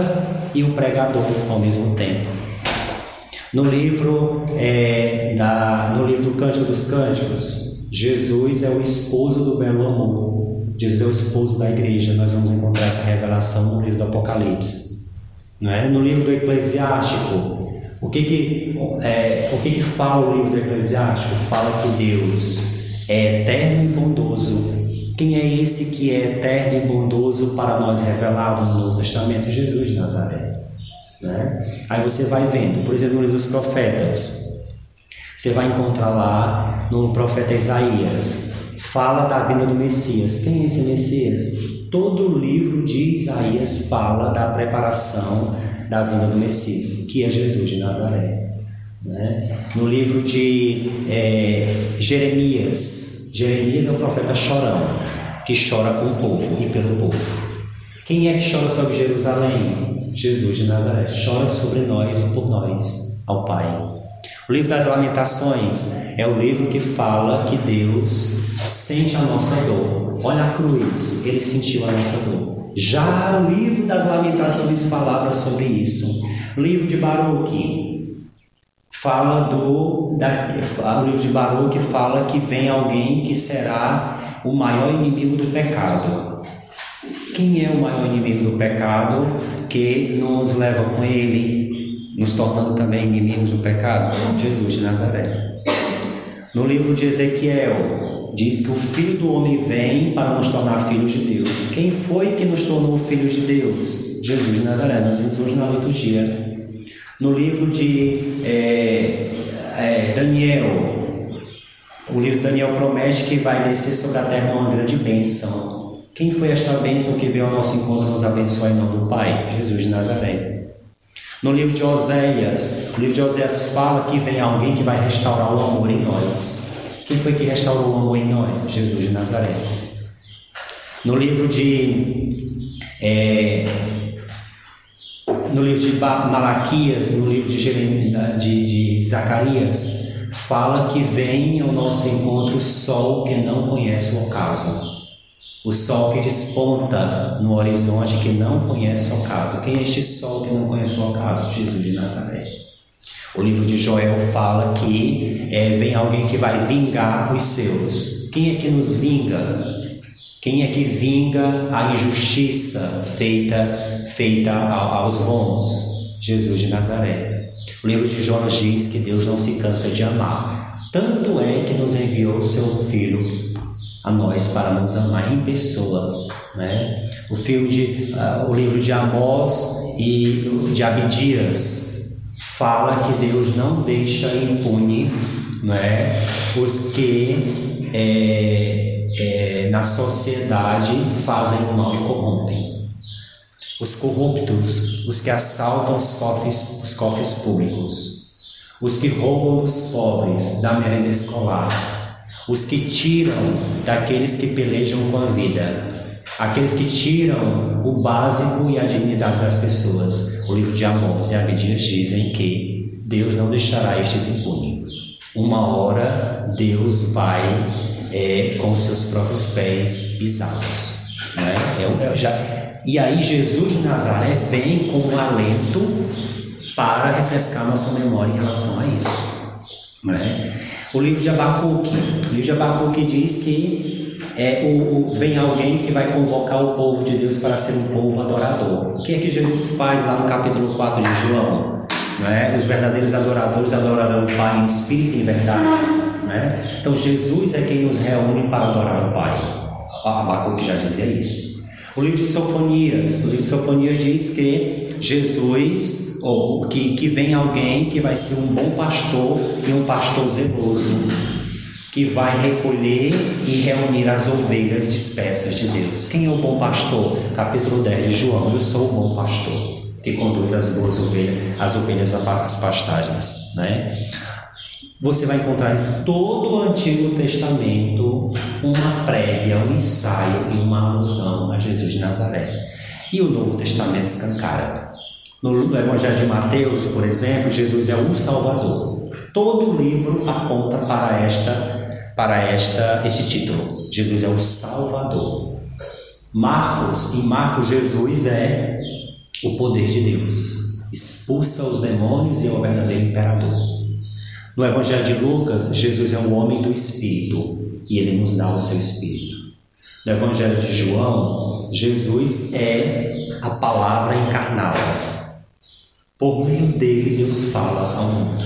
[SPEAKER 2] e o pregador ao mesmo tempo. No livro, é, da, no livro do Cântico dos Cânticos, Jesus é o esposo do belo amor. Jesus é o esposo da igreja. Nós vamos encontrar essa revelação no livro do Apocalipse. Não é? No livro do Eclesiástico, o que que, é, o que que fala o livro do Eclesiástico? Fala que Deus é eterno e bondoso quem é esse que é eterno e bondoso para nós revelado no Novo Testamento? Jesus de Nazaré. Né? Aí você vai vendo, por exemplo, no livro dos profetas, você vai encontrar lá no profeta Isaías, fala da vinda do Messias. Quem é esse Messias? Todo o livro de Isaías fala da preparação da vinda do Messias, que é Jesus de Nazaré. Né? No livro de é, Jeremias, Jeremias é o profeta chorão, que chora com o povo e pelo povo. Quem é que chora sobre Jerusalém? Jesus de Nazaré. Chora sobre nós e por nós, ao Pai. O livro das Lamentações é o livro que fala que Deus sente a nossa dor. Olha a cruz, ele sentiu a nossa dor. Já o livro das Lamentações falava sobre isso. O livro de Baruque fala do da, o livro de Baruch fala que vem alguém que será o maior inimigo do pecado. Quem é o maior inimigo do pecado que nos leva com ele, nos tornando também inimigos do pecado? Jesus de Nazaré. No livro de Ezequiel, diz que o Filho do Homem vem para nos tornar filhos de Deus. Quem foi que nos tornou filhos de Deus? Jesus de Nazaré. Nós vimos hoje na liturgia. No livro de é, é, Daniel, o livro de Daniel promete que vai descer sobre a terra uma grande bênção. Quem foi esta bênção que veio ao nosso encontro nos abençoar em nome do Pai? Jesus de Nazaré. No livro de Oséias, o livro de Oséias fala que vem alguém que vai restaurar o amor em nós. Quem foi que restaurou o amor em nós? Jesus de Nazaré. No livro de é, no livro de Malaquias, no livro de, Jeremias, de, de Zacarias, fala que vem ao nosso encontro o sol que não conhece o ocaso. O sol que desponta no horizonte que não conhece o ocaso. Quem é este sol que não conhece o ocaso? Jesus de Nazaré. O livro de Joel fala que é, vem alguém que vai vingar os seus. Quem é que nos vinga? Quem é que vinga a injustiça feita, feita aos bons? Jesus de Nazaré. O livro de Jonas diz que Deus não se cansa de amar. Tanto é que nos enviou o seu Filho a nós para nos amar em pessoa. Né? O, filme de, uh, o livro de Amós e de Abdias fala que Deus não deixa impune né, os que é, é, na sociedade fazem o mal e corrompem. Os corruptos, os que assaltam os cofres, os cofres públicos, os que roubam os pobres da merenda escolar, os que tiram daqueles que pelejam com a vida, aqueles que tiram o básico e a dignidade das pessoas. O livro de Amós e Abdias dizem que Deus não deixará estes impunes. Uma hora Deus vai é, com seus próprios pés pisados. Né? Eu, eu já, e aí Jesus de Nazaré vem com um alento para refrescar nossa memória em relação a isso. Né? O livro de Abacuque, o livro de Abacuque diz que é, o, o, vem alguém que vai convocar o povo de Deus para ser um povo adorador. O que é que Jesus faz lá no capítulo 4 de João? Né? Os verdadeiros adoradores adorarão o Pai em espírito e em verdade. Né? Então Jesus é quem nos reúne para adorar o Pai. Abacuque já dizia isso. O livro de Sofonias, o livro de Sofonias diz que Jesus, ou que, que vem alguém que vai ser um bom pastor e um pastor zeloso, que vai recolher e reunir as ovelhas dispersas de Deus. Quem é o bom pastor? Capítulo 10 de João, eu sou o bom pastor, que conduz as boas ovelhas, as ovelhas às pastagens, né? Você vai encontrar em todo o Antigo Testamento uma prévia, um ensaio e uma alusão a Jesus de Nazaré. E o Novo Testamento escancara. No Evangelho de Mateus, por exemplo, Jesus é o Salvador. Todo o livro aponta para esta para esta este título. Jesus é o Salvador. Marcos, em Marcos Jesus é o poder de Deus. Expulsa os demônios e é o verdadeiro imperador. No Evangelho de Lucas, Jesus é o homem do Espírito e ele nos dá o seu Espírito. No Evangelho de João, Jesus é a palavra encarnada. Por meio dele, Deus fala ao mundo.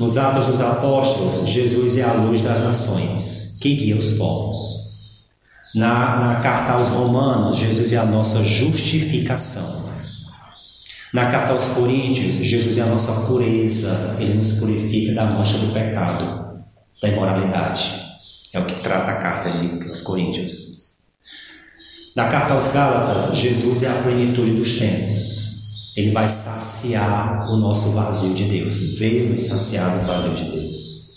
[SPEAKER 2] Nos Atos dos Apóstolos, Jesus é a luz das nações, que guia os povos. Na, na carta aos Romanos, Jesus é a nossa justificação. Na carta aos Coríntios, Jesus é a nossa pureza, ele nos purifica da mancha do pecado, da imoralidade. É o que trata a carta aos Coríntios. Na carta aos Gálatas, Jesus é a plenitude dos tempos. Ele vai saciar o nosso vazio de Deus, veio nos saciar o vazio de Deus.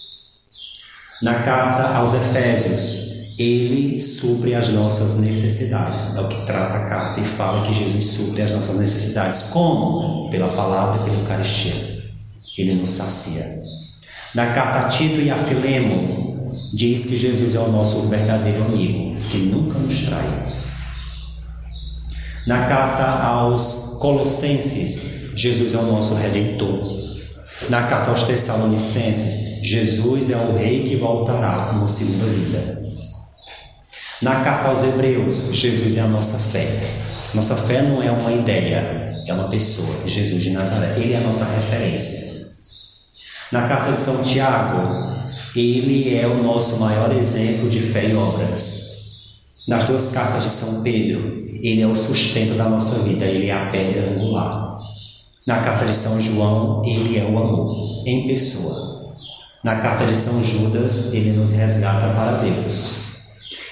[SPEAKER 2] Na carta aos Efésios, ele supre as nossas necessidades. É o que trata a carta e fala que Jesus supre as nossas necessidades. Como? Pela palavra e pela Eucaristia. Ele nos sacia. Na carta a Tito e a Filemo, diz que Jesus é o nosso verdadeiro amigo, que nunca nos trai. Na carta aos Colossenses, Jesus é o nosso redentor. Na carta aos Tessalonicenses, Jesus é o rei que voltará numa segunda vida. Na carta aos Hebreus, Jesus é a nossa fé. Nossa fé não é uma ideia, é uma pessoa, Jesus de Nazaré. Ele é a nossa referência. Na carta de São Tiago, Ele é o nosso maior exemplo de fé e obras. Nas duas cartas de São Pedro, ele é o sustento da nossa vida, ele é a pedra angular. Na carta de São João, ele é o amor em pessoa. Na carta de São Judas, ele nos resgata para Deus.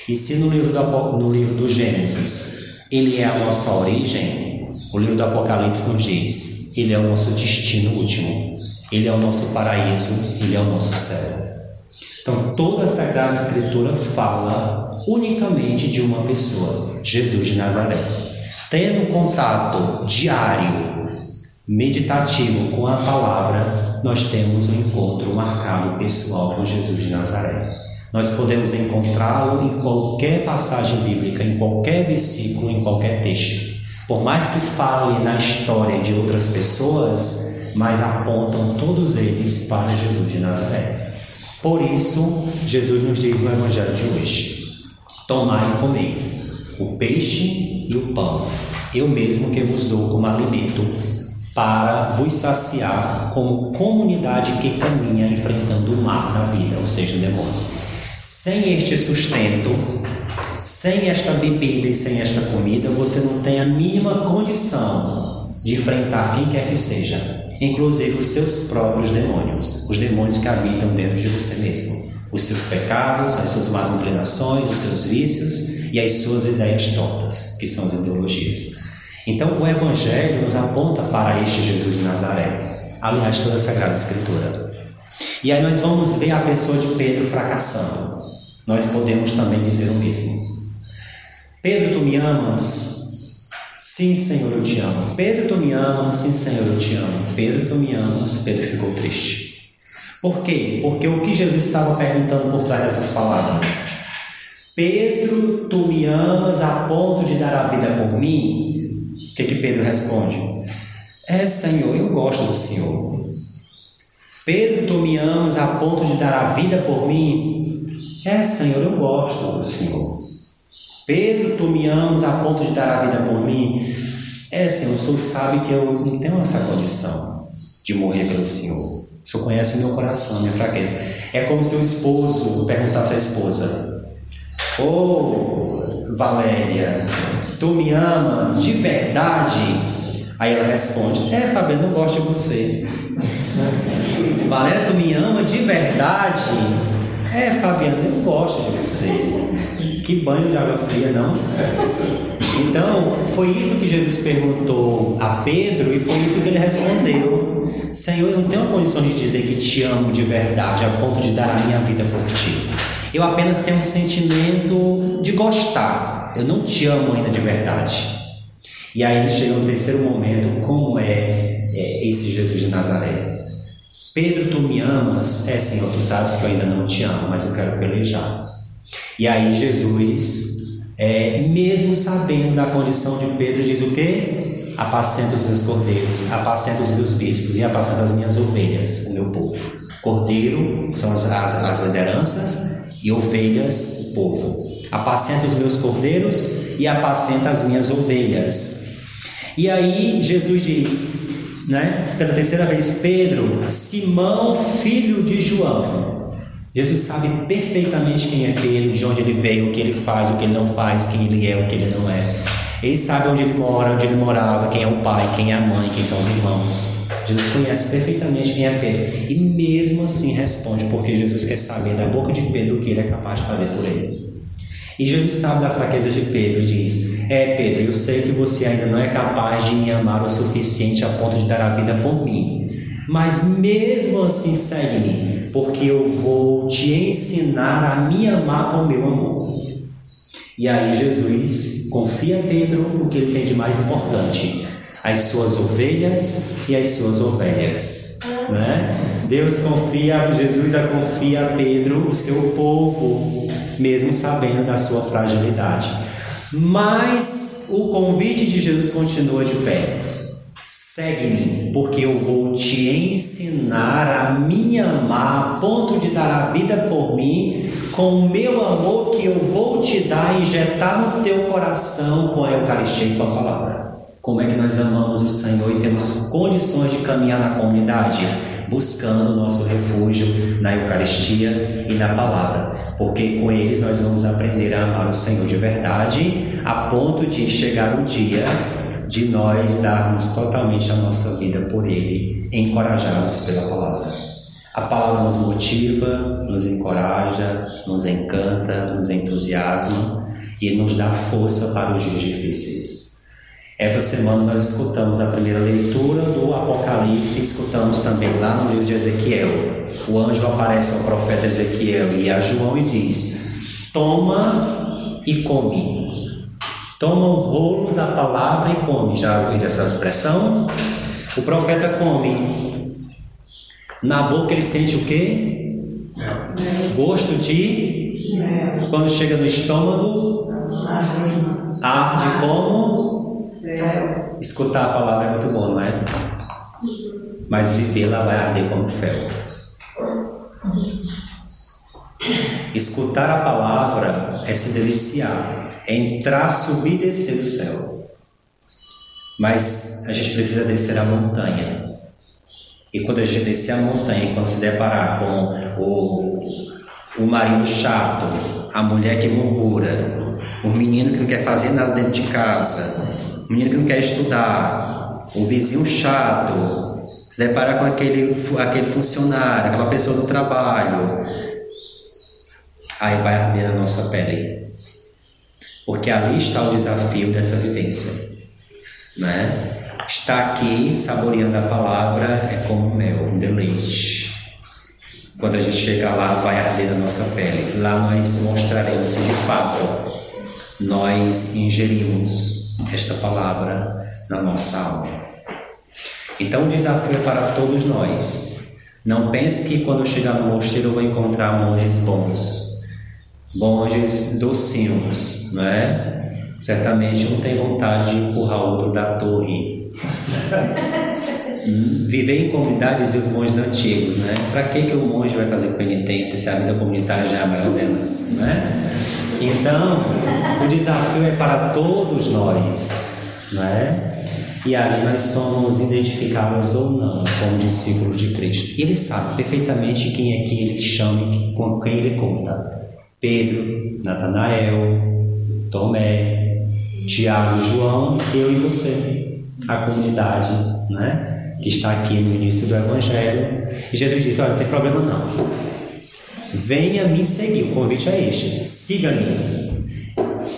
[SPEAKER 2] E se no livro do, no livro do Gênesis, ele é a nossa origem, o livro do Apocalipse nos diz, ele é o nosso destino último, ele é o nosso paraíso, ele é o nosso céu. Então, toda a Sagrada Escritura fala unicamente de uma pessoa, Jesus de Nazaré. Tendo contato diário, meditativo com a palavra, nós temos um encontro marcado pessoal com Jesus de Nazaré. Nós podemos encontrá-lo em qualquer passagem bíblica, em qualquer versículo, em qualquer texto. Por mais que fale na história de outras pessoas, mas apontam todos eles para Jesus de Nazaré. Por isso, Jesus nos diz no Evangelho de hoje: Tomai e comei o peixe e o pão, eu mesmo que vos dou como alimento, para vos saciar como comunidade que caminha enfrentando o mar da vida, ou seja, o demônio. Sem este sustento, sem esta bebida e sem esta comida, você não tem a mínima condição de enfrentar quem quer que seja, inclusive os seus próprios demônios, os demônios que habitam dentro de você mesmo, os seus pecados, as suas más inclinações, os seus vícios e as suas ideias tortas, que são as ideologias. Então, o Evangelho nos aponta para este Jesus de Nazaré, aliás, toda a Sagrada Escritura. E aí nós vamos ver a pessoa de Pedro fracassando. Nós podemos também dizer o mesmo. Pedro, tu me amas? Sim, Senhor, eu te amo. Pedro, tu me amas? Sim, Senhor, eu te amo. Pedro, tu me amas? Pedro ficou triste. Por quê? Porque o que Jesus estava perguntando por trás dessas palavras? Pedro, tu me amas a ponto de dar a vida por mim? O que, que Pedro responde? É, Senhor, eu gosto do Senhor. Pedro, tu me amas a ponto de dar a vida por mim? É, Senhor, eu gosto do Senhor. Pedro, tu me amas a ponto de dar a vida por mim? É, Senhor, o Senhor sabe que eu não tenho essa condição de morrer pelo Senhor. O Senhor conhece o meu coração, minha fraqueza. É como se o esposo perguntasse à esposa: Ô oh, Valéria, tu me amas de verdade? Aí ela responde: É, Fabiano, eu gosto de você. Valéria, tu me ama de verdade? É, Fabiano, eu gosto de você. Que banho de água fria, não? Então, foi isso que Jesus perguntou a Pedro e foi isso que ele respondeu. Senhor, eu não tenho condição de dizer que te amo de verdade a ponto de dar a minha vida por ti. Eu apenas tenho um sentimento de gostar. Eu não te amo ainda de verdade. E aí ele chega no terceiro momento, como é, é esse Jesus de Nazaré? Pedro, tu me amas? É, Senhor, tu sabes que eu ainda não te amo, mas eu quero pelejar. E aí Jesus, é, mesmo sabendo da condição de Pedro, diz o quê? Apacenta os meus cordeiros, apacenta os meus bispos e apacenta as minhas ovelhas, o meu povo. Cordeiro são as, as, as lideranças e ovelhas, o povo. Apacenta os meus cordeiros e apacenta as minhas ovelhas. E aí Jesus diz, né? Pela terceira vez, Pedro, Simão, filho de João. Jesus sabe perfeitamente quem é Pedro, de onde ele veio, o que ele faz, o que ele não faz, quem ele é, o que ele não é. Ele sabe onde ele mora, onde ele morava, quem é o pai, quem é a mãe, quem são os irmãos. Jesus conhece perfeitamente quem é Pedro. E mesmo assim responde, porque Jesus quer saber da boca de Pedro o que ele é capaz de fazer por ele. E Jesus sabe da fraqueza de Pedro e diz: É, Pedro, eu sei que você ainda não é capaz de me amar o suficiente a ponto de dar a vida por mim. Mas mesmo assim, segue-me, porque eu vou te ensinar a me amar com o meu amor. E aí, Jesus confia a Pedro o que ele tem de mais importante: as suas ovelhas e as suas ovelhas. Né? Deus confia, Jesus confia a Pedro, o seu povo, mesmo sabendo da sua fragilidade. Mas o convite de Jesus continua de pé. Segue-me, porque eu vou te ensinar a me amar a ponto de dar a vida por mim, com o meu amor que eu vou te dar, injetar no teu coração com a Eucaristia e com a palavra. Como é que nós amamos o Senhor e temos condições de caminhar na comunidade? buscando nosso refúgio na Eucaristia e na palavra, porque com eles nós vamos aprender a amar o Senhor de verdade, a ponto de chegar um dia de nós darmos totalmente a nossa vida por Ele, encorajados pela palavra. A palavra nos motiva, nos encoraja, nos encanta, nos entusiasma e nos dá força para os dias difíceis. Essa semana nós escutamos a primeira leitura do Apocalipse, escutamos também lá no livro de Ezequiel. O anjo aparece ao profeta Ezequiel e a João e diz: Toma e come. Toma um rolo da palavra e come. Já ouviu essa expressão? O profeta come. Na boca ele sente o quê? Gosto de. Quando chega no estômago, arde como Escutar a palavra é muito bom, não é? Mas vivê-la vai arder como fel. Escutar a palavra é se deliciar, é entrar, subir e descer do céu. Mas a gente precisa descer a montanha. E quando a gente descer a montanha, quando se deparar com o, o marido chato, a mulher que murmura, o menino que não quer fazer nada dentro de casa, o menino que não quer estudar, o vizinho chato, se deparar com aquele, aquele funcionário, aquela pessoa do trabalho, aí vai arder a nossa pele. Porque ali está o desafio dessa vivência. Né? Estar aqui saboreando a palavra é como mel, um deleite. Quando a gente chegar lá, vai arder a nossa pele. Lá nós mostraremos de fato nós ingerimos esta palavra na nossa alma. Então o desafio é para todos nós. Não pense que quando eu chegar no mosteiro eu vou encontrar monges bons, monges docinhos, não é? Certamente um tem vontade de empurrar o outro da torre. Viver em comunidades e os monges antigos, né? Para que, que o monge vai fazer penitência se a vida comunitária já é a maior delas, né? Então, o desafio é para todos nós, não é? E aí nós somos identificados ou não como discípulos de Cristo. Ele sabe perfeitamente quem é que ele chama e com quem ele conta. Pedro, Natanael, Tomé, Tiago, João, eu e você, a comunidade, né? Que está aqui no início do Evangelho. E Jesus disse: Olha, não tem problema não Venha me seguir, o convite é este: siga-me.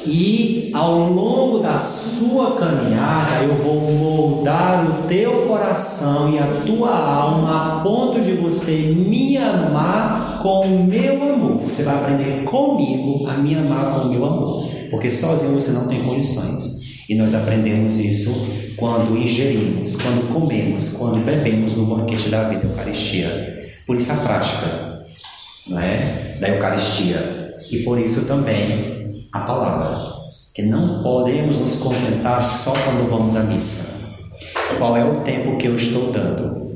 [SPEAKER 2] E ao longo da sua caminhada, eu vou moldar o teu coração e a tua alma a ponto de você me amar com o meu amor. Você vai aprender comigo a me amar com o meu amor, porque sozinho você não tem condições. E nós aprendemos isso quando ingerimos, quando comemos, quando bebemos no banquete da vida, Eucaristia. Por isso a prática não é? da Eucaristia. E por isso também a palavra. Que não podemos nos contentar só quando vamos à missa. Qual é o tempo que eu estou dando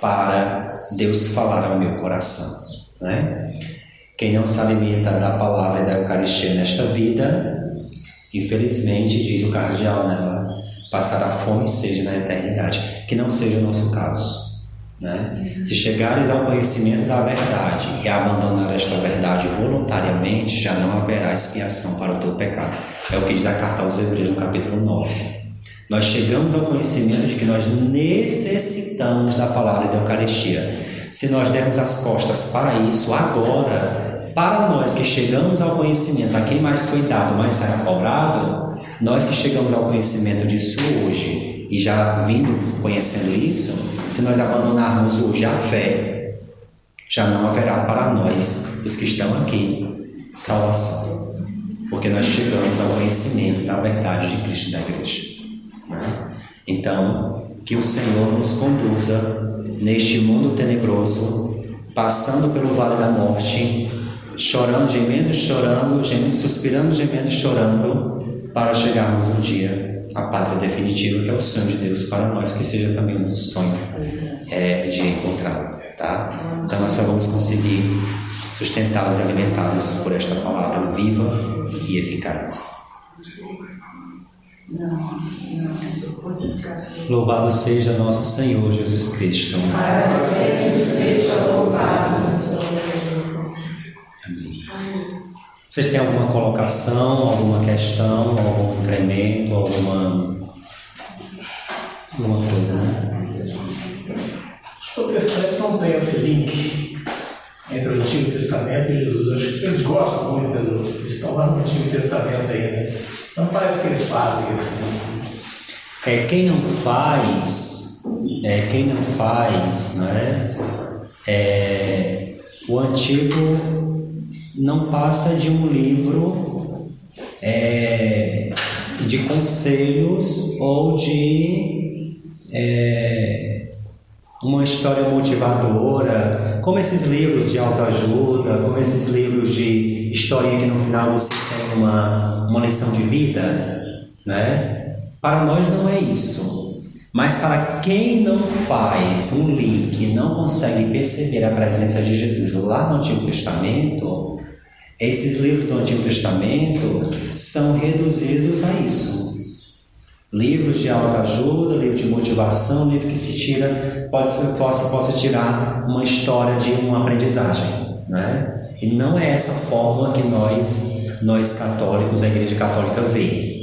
[SPEAKER 2] para Deus falar ao meu coração? Né? Quem não se alimenta da palavra e da Eucaristia nesta vida, infelizmente, diz o cardeal, né? passará fome e sede na eternidade. Que não seja o nosso caso. Né? Se chegares ao conhecimento da verdade e abandonar esta verdade voluntariamente, já não haverá expiação para o teu pecado. É o que diz a carta aos Hebreus no capítulo 9. Nós chegamos ao conhecimento de que nós necessitamos da palavra da Eucaristia. Se nós dermos as costas para isso agora, para nós que chegamos ao conhecimento, a quem mais foi dado, mais será cobrado, nós que chegamos ao conhecimento disso hoje e já vindo conhecendo isso, se nós abandonarmos hoje a fé, já não haverá para nós, os que estão aqui, salvação. Porque nós chegamos ao conhecimento da verdade de Cristo e da Igreja. Né? Então, que o Senhor nos conduza neste mundo tenebroso, passando pelo vale da morte, chorando, gemendo, chorando, gemendo, suspirando, gemendo, chorando, para chegarmos um dia a pátria definitiva, que é o sonho de Deus para nós, que seja também um sonho é, de encontrá-lo. Tá? Então nós só vamos conseguir sustentá-los e alimentá-los por esta palavra viva e eficaz. Louvado seja nosso Senhor Jesus Cristo.
[SPEAKER 3] Para sempre seja louvado.
[SPEAKER 2] Vocês têm alguma colocação, alguma questão, algum incremento, alguma, alguma coisa, né?
[SPEAKER 4] Os protestantes não têm esse link entre o Antigo Testamento e Jesus. Acho que eles gostam muito do. Estão lá no Antigo Testamento ainda. Não parece que eles fazem esse link.
[SPEAKER 2] É, quem não faz, é, quem não faz, né? É, o antigo não passa de um livro é, de conselhos ou de é, uma história motivadora, como esses livros de autoajuda, como esses livros de historinha que no final você tem uma, uma lição de vida, né? Para nós não é isso. Mas para quem não faz um link, não consegue perceber a presença de Jesus lá no Antigo Testamento, esses livros do Antigo Testamento são reduzidos a isso. Livros de autoajuda, livro de motivação, livro que se tira, pode ser, possa, possa tirar uma história de uma aprendizagem. Né? E não é essa forma que nós, nós católicos, a Igreja Católica vê.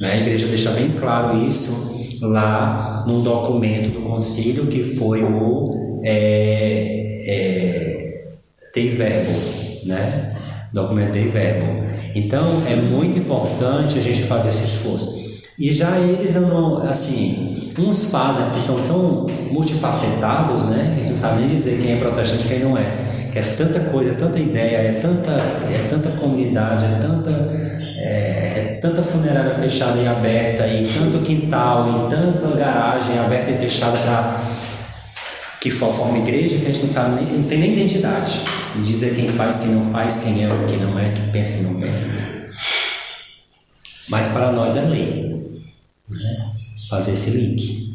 [SPEAKER 2] Né? A Igreja deixa bem claro isso lá num documento do concílio que foi o é, é, Dei Verbo, né? Documento Dei Verbo. Então é muito importante a gente fazer esse esforço. E já eles assim, uns fazem, porque são tão multifacetados, né? Que não sabe nem dizer quem é protestante e quem não é. Que é tanta coisa, é tanta ideia, é tanta, é tanta comunidade, é tanta, é, é tanta funerária fechada e aberta, e tanto quintal, e tanta garagem aberta e fechada para que forma igreja que a gente não sabe nem, não tem nem identidade. E dizer quem faz, quem não faz, quem é quem não é, quem pensa, quem não pensa. Mas para nós é lei né? fazer esse link.